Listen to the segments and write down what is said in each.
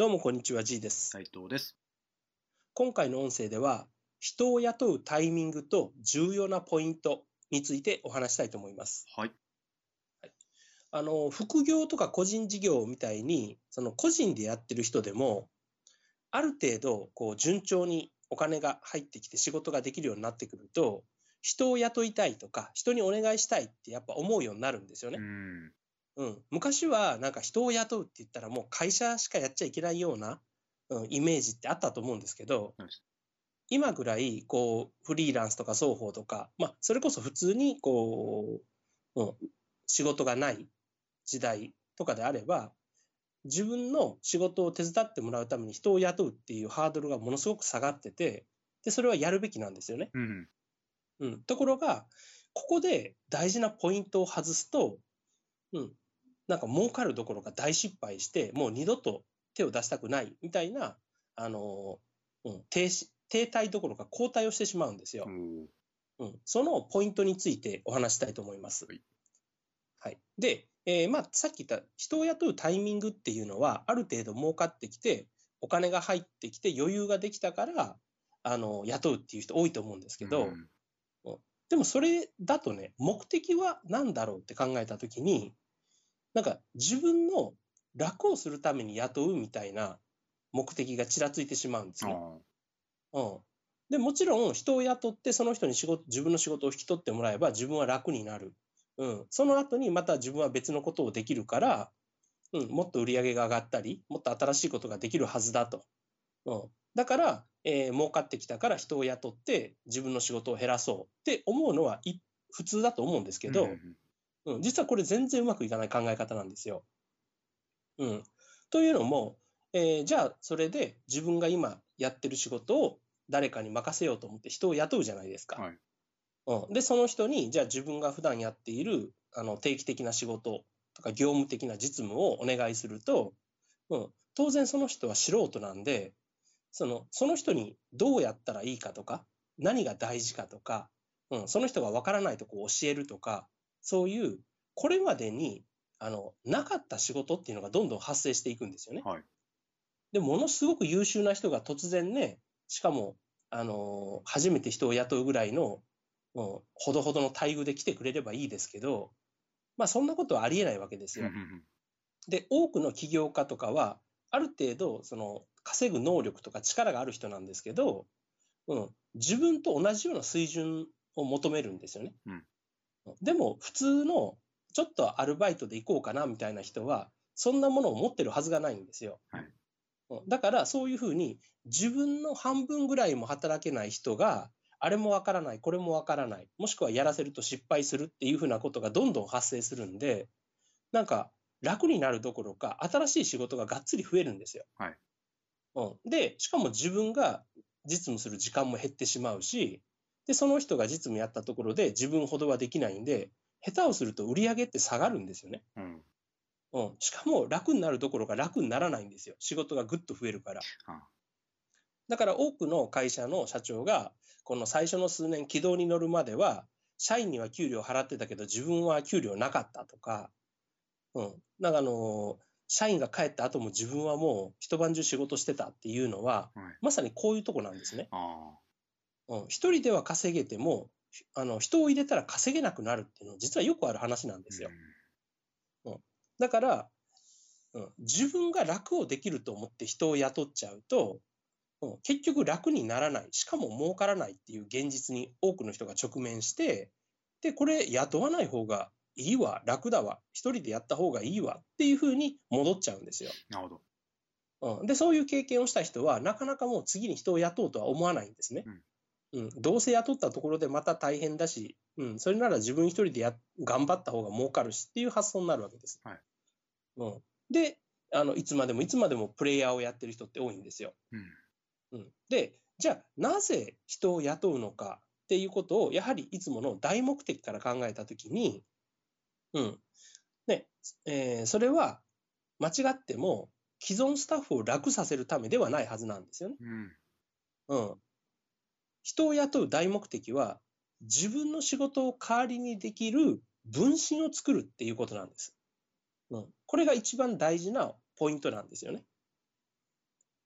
どうもこんにちは、G です。斉藤です。今回の音声では、人を雇うタイミングと重要なポイントについてお話したいと思います。はい。あの、副業とか個人事業みたいに、その個人でやってる人でも、ある程度、こう、順調にお金が入ってきて仕事ができるようになってくると、人を雇いたいとか、人にお願いしたいってやっぱ思うようになるんですよね。うん。うん、昔はなんか人を雇うって言ったらもう会社しかやっちゃいけないような、うん、イメージってあったと思うんですけどそうです、今ぐらいこうフリーランスとか双方とか、まあ、それこそ普通にこう、うん、仕事がない時代とかであれば自分の仕事を手伝ってもらうために人を雇うっていうハードルがものすごく下がっててでそれはやるべきなんですよね。うん。うん、ところが、ここで大事なポイントを外すと、うん、なんか儲かるどころか大失敗して、もう二度と手を出したくないみたいな、あのうん、停止停滞どころか後退をしてしまうんですよ。おーうん、そのポイントについてお話したいと思います。はい。はい、で、えーまあ、さっき言った人を雇うタイミングっていうのは、ある程度儲かってきて、お金が入ってきて余裕ができたから、あの雇うっていう人多いと思うんですけど、うん。でもそれだとね、目的は何だろうって考えたときに、なんか自分の楽をするために雇うみたいな目的がちらついてしまうんですね。あうん。で、もちろん人を雇ってその人に仕事、自分の仕事を引き取ってもらえば自分は楽になる。うん。その後にまた自分は別のことをできるから、うん、もっと売り上げが上がったり、もっと新しいことができるはずだと。うん。だから、えー儲かってきたから人を雇って自分の仕事を減らそうって思うのはい普通だと思うんですけど、うんうん、実はこれ全然うまくいかない考え方なんですよ。うん。というのも、えーじゃあそれで自分が今やってる仕事を誰かに任せようと思って人を雇うじゃないですか。はい。うん、で、その人に、じゃあ自分が普段やっているあの定期的な仕事とか業務的な実務をお願いすると、うん、当然その人は素人なんで、そのその人にどうやったらいいかとか、何が大事かとか、うん、その人がわからないとこを教えるとか、そういう、これまでにあのなかった仕事っていうのがどんどん発生していくんですよね。はい。で、ものすごく優秀な人が突然ね、しかも、あのー初めて人を雇うぐらいの、うん、ほどほどの待遇で来てくれればいいですけど、まあそんなことはありえないわけですよ。うんうんで、多くの起業家とかは、ある程度、その、稼ぐ能力とか力がある人なんですけど、うん、自分と同じような水準を求めるんですよね。うんでも、普通の、ちょっとアルバイトで行こうかなみたいな人は、そんなものを持ってるはずがないんですよ。はいうんだから、そういうふうに、自分の半分ぐらいも働けない人が、あれもわからない、これもわからない、もしくはやらせると失敗するっていうふうなことがどんどん発生するんで、なんか楽になるどころか、新しい仕事ががっつり増えるんですよ。はいうん、で、しかも自分が実務する時間も減ってしまうし、で、その人が実務やったところで自分ほどはできないんで、下手をすると売り上げって下がるんですよね。うん。うん、しかも楽になるどころか楽にならないんですよ。仕事がぐっと増えるから。あだから多くの会社の社長が、この最初の数年軌道に乗るまでは、社員には給料払ってたけど自分は給料なかったとか、うん。なんかあの社員が帰った後も自分はもう一晩中仕事してたっていうのは、はい。まさにこういうとこなんですね。あうん。一人では稼げても、あの、人を入れたら稼げなくなるっていうのは実はよくある話なんですよ。だから、うん、自分が楽をできると思って人を雇っちゃうと、うん、結局楽にならない、しかも儲からないっていう現実に多くの人が直面して、で、これ雇わない方がいいわ、楽だわ、一人でやった方がいいわっていうふうに戻っちゃうんですよ。あ。なるほど。うん、で、そういう経験をした人は、なかなかもう次に人を雇おうとは思わないんですね。うん、どうせ雇ったところでまた大変だし、うん、それなら自分一人でや頑張った方が儲かるしっていう発想になるわけです。はいうん、であの、いつまでもいつまでもプレイヤーをやってる人って多いんですよ。うん。うん、で、じゃあなぜ人を雇うのかっていうことを、やはりいつもの大目的から考えたときに、うんねえーそれは間違っても既存スタッフを楽させるためではないはずなんですよね。うん。うん。人を雇う大目的は、自分の仕事を代わりにできる分身を作るっていうことなんです。うん。これが一番大事なポイントなんですよね。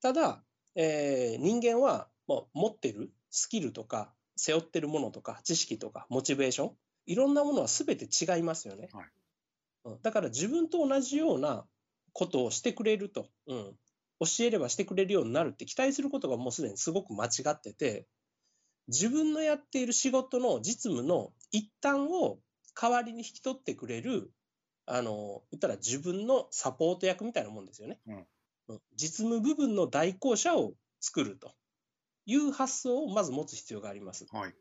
ただ、えー人間は、まあ、持ってるスキルとか、背負ってるものとか、知識とか、モチベーション、いろんなものは全て違いますよね。はいうんだから自分と同じようなことをしてくれると、うん、教えればしてくれるようになるって期待することがもうすでにすごく間違ってて、自分のやっている仕事の実務の一端を代わりに引き取ってくれる、あの、言ったら自分のサポート役みたいなもんですよね。うんうん実務部分の代行者を作るという発想をまず持つ必要があります。はい。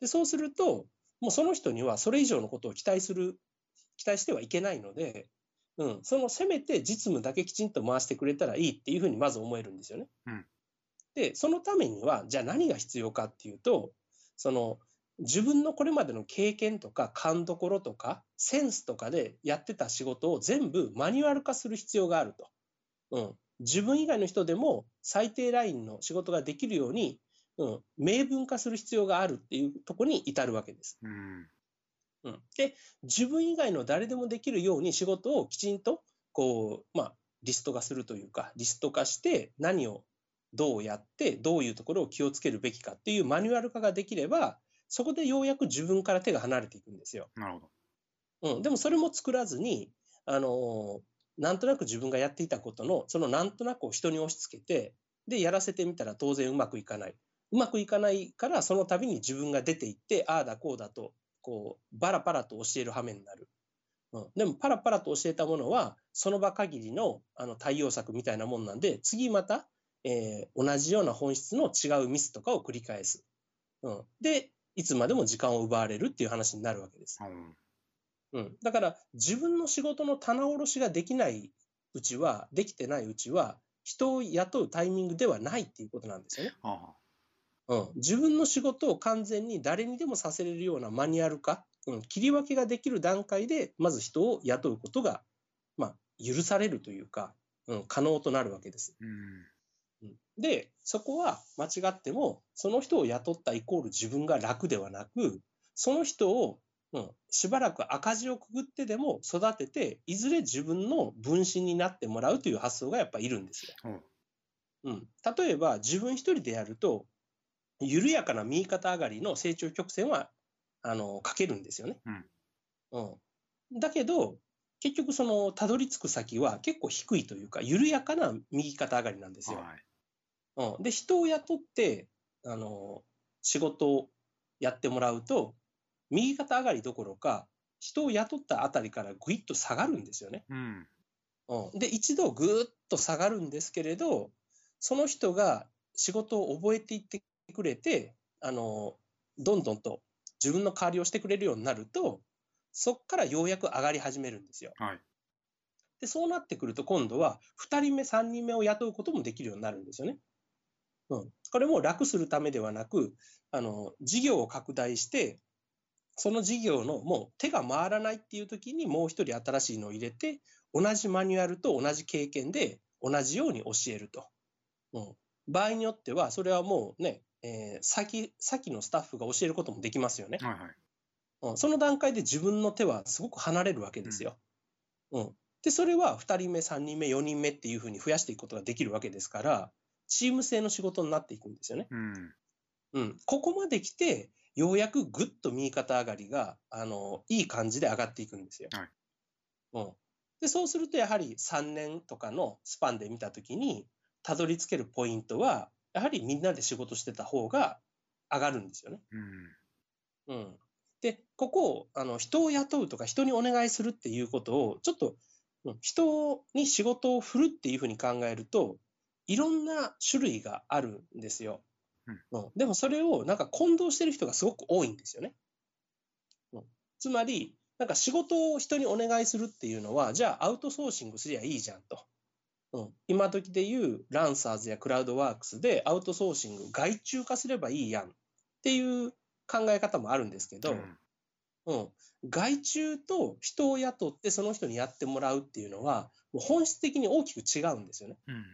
で、そうすると、もうその人にはそれ以上のことを期待する、期待してはいけないので、うん、そのせめて実務だけきちんと回してくれたらいいっていうふうにまず思えるんですよね。うんで、そのためには、じゃあ何が必要かっていうと、その自分のこれまでの経験とか勘どころとかセンスとかでやってた仕事を全部マニュアル化する必要があると。うん、自分以外の人でも最低ラインの仕事ができるようにうん、明文化する必要があるっていうところに至るわけです。うん。うん、で、自分以外の誰でもできるように仕事をきちんと、こう、まあ、リスト化するというか、リスト化して何をどうやって、どういうところを気をつけるべきかっていうマニュアル化ができれば、そこでようやく自分から手が離れていくんですよ。なるほど。うん、でもそれも作らずに、あのーなんとなく自分がやっていたことの、そのなんとなくを人に押し付けて、で、やらせてみたら当然うまくいかない。うまくいかないから、その度に自分が出ていって、ああだこうだと、こう、バラバラと教える羽目になる。うん、でも、パラパラと教えたものは、その場限りのあの対応策みたいなもんなんで、次また、えー同じような本質の違うミスとかを繰り返す。うん、で、いつまでも時間を奪われるっていう話になるわけです。うん。うん、だから自分の仕事の棚卸しができないうちは、できてないうちは、人を雇うタイミングではないっていうことなんですよね。あうん、自分の仕事を完全に誰にでもさせれるようなマニュアル化、うん、切り分けができる段階で、まず人を雇うことが、まあ、許されるというか、うん、可能となるわけです。うん。うんで、そこは間違っても、その人を雇ったイコール自分が楽ではなく、その人を、うん、しばらく赤字をくぐってでも育てて、いずれ自分の分身になってもらうという発想がやっぱいるんですよ。うん。うん、例えば、自分一人でやると、緩やかな右肩上がりの成長曲線は、あの、かけるんですよね。うん。だけど、結局その、たどり着く先は結構低いというか、緩やかな右肩上がりなんですよ。はい。うん、で、人を雇って、あの、仕事をやってもらうと、右肩上がりどころか、人を雇ったあたりからぐいっと下がるんですよね。うん。うん、で、一度ぐーっと下がるんですけれど、その人が仕事を覚えていってくれて、あの、どんどんと自分の代わりをしてくれるようになると、そこからようやく上がり始めるんですよ。はい。で、そうなってくると今度は2人目、3人目を雇うこともできるようになるんですよね。うん。これも楽するためではなく、あの、事業を拡大して、その事業のもう手が回らないっていう時にもう一人新しいのを入れて、同じマニュアルと同じ経験で同じように教えると。うん。場合によっては、それはもうね、えー先、先のスタッフが教えることもできますよね。はいはい。うん、その段階で自分の手はすごく離れるわけですよ。うん。で、それは2人目、3人目、4人目っていうふうに増やしていくことができるわけですから、チーム制の仕事になっていくんですよね。うん。うん。ここまで来て、ようやくぐっと右肩上がりが、あの、いい感じで上がっていくんですよ。はいうん。で、そうするとやはり3年とかのスパンで見たときに、たどり着けるポイントは、やはりみんなで仕事してた方が上がるんですよね。うん。うん。で、ここを、あの、人を雇うとか人にお願いするっていうことを、ちょっと、うん人に仕事を振るっていうふうに考えると、いろんな種類があるんですよ。うん、でもそれをなんか混同してる人がすごく多いんですよね。うん、つまり、なんか仕事を人にお願いするっていうのは、じゃあアウトソーシングすりゃいいじゃんと。うん、今時でいうランサーズやクラウドワークスでアウトソーシング外注化すればいいやんっていう考え方もあるんですけど、うんうん、外注と人を雇ってその人にやってもらうっていうのは、もう本質的に大きく違うんですよね。うん。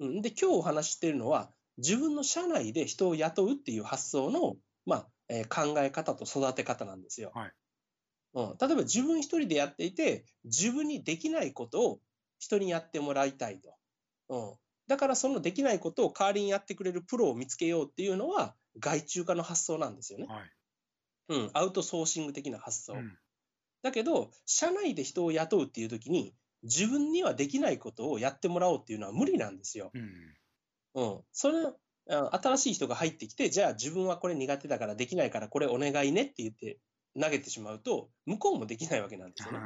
うん、で、今日お話ししているのは、自分の社内で人を雇うっていう発想の、まあえー考え方と育て方なんですよ。はいうん、例えば自分一人でやっていて、自分にできないことを人にやってもらいたいと。うん、だからそのできないことを代わりにやってくれるプロを見つけようっていうのは、外注化の発想なんですよね。はい。うん、アウトソーシング的な発想。うんだけど、社内で人を雇うっていう時に、自分にはできないことをやってもらおうっていうのは無理なんですよ。うん。うん。それ、あ新しい人が入ってきて、じゃあ自分はこれ苦手だからできないからこれお願いねって言って投げてしまうと、向こうもできないわけなんですよね。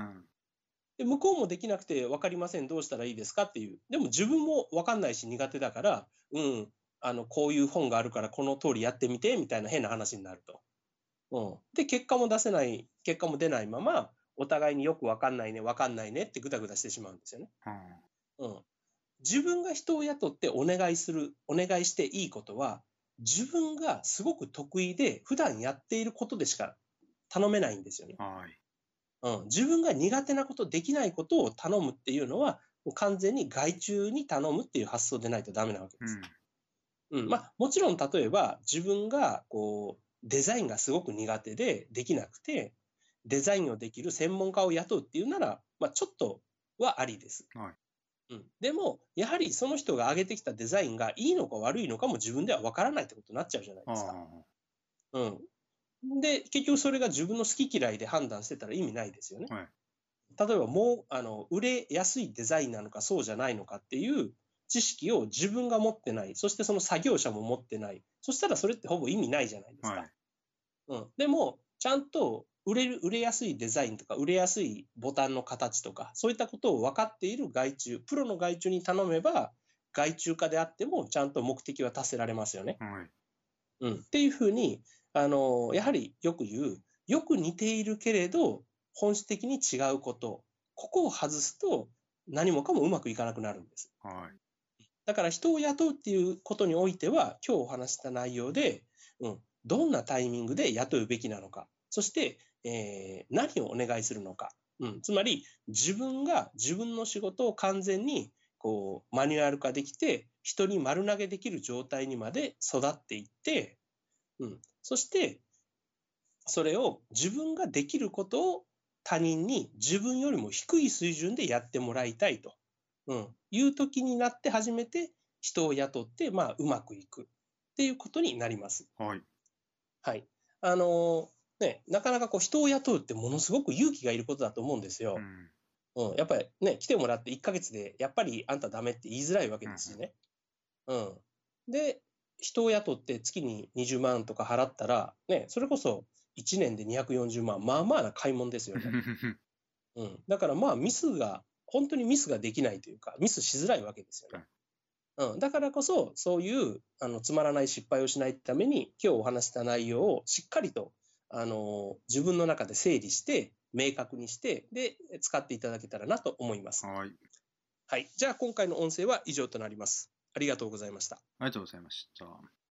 で向こうもできなくて分かりません、どうしたらいいですかっていう。でも自分も分かんないし苦手だから、うん、あの、こういう本があるからこの通りやってみて、みたいな変な話になると。うん。で、結果も出せない、結果も出ないまま、お互いによく分かんないね、分かんないねってぐだぐだしてしまうんですよね。うんうん。自分が人を雇ってお願いする、お願いしていいことは、自分がすごく得意で普段やっていることでしか頼めないんですよね。はい。うん、自分が苦手なこと、できないことを頼むっていうのは、もう完全に外注に頼むっていう発想でないとダメなわけです。うんまあ、もちろん例えば自分がこうデザインがすごく苦手でできなくて、デザインをできる専門家を雇うっていうなら、まあ、ちょっとはありです。はいうん、でも、やはりその人が上げてきたデザインがいいのか悪いのかも自分では分からないってことになっちゃうじゃないあですか。あ。うん、で、結局それが自分の好き嫌いで判断してたら意味ないですよね。はい例えばもうあの売れやすいデザインなのかそうじゃないのかっていう知識を自分が持ってない、そしてその作業者も持ってない、そしたらそれってほぼ意味ないじゃないですか。はい。うん、でも、ちゃんと売れる売れやすいデザインとか、売れやすいボタンの形とか、そういったことを分かっている外注、プロの外注に頼めば、外注化であっても、ちゃんと目的は達せられますよね。はい。うん、っていうふうに、あのやはりよく言う、よく似ているけれど、本質的に違うこと、ここを外すと、何もかもうまくいかなくなるんです。はい。だから人を雇うっていうことにおいては、今日お話した内容で、うん、どんなタイミングで雇うべきなのか、そして、えー何をお願いするのか、うん、つまり自分が自分の仕事を完全にこうマニュアル化できて、人に丸投げできる状態にまで育っていって、うん、そしてそれを自分ができることを他人に自分よりも低い水準でやってもらいたいと。うん、いう時になって初めて人を雇って、まあ、うまくいくっていうことになります。はい。はい。あのーね、なかなかこう人を雇うってものすごく勇気がいることだと思うんですよう。ん。うん、やっぱりね、来てもらって1ヶ月で、やっぱりあんたダメって言いづらいわけですしね。うん。で、人を雇って月に20万とか払ったら、ね、それこそ1年で240万、まあまあな買い物ですよね。うん、だからまあミスが、本当にミスができないというか、ミスしづらいわけですよね。うん、だからこそ、そういうあのつまらない失敗をしないために、今日お話した内容をしっかりとあの自分の中で整理して、明確にして、で、使っていただけたらなと思います。はい。はい。じゃあ、今回の音声は以上となります。ありがとうございました。ありがとうございました。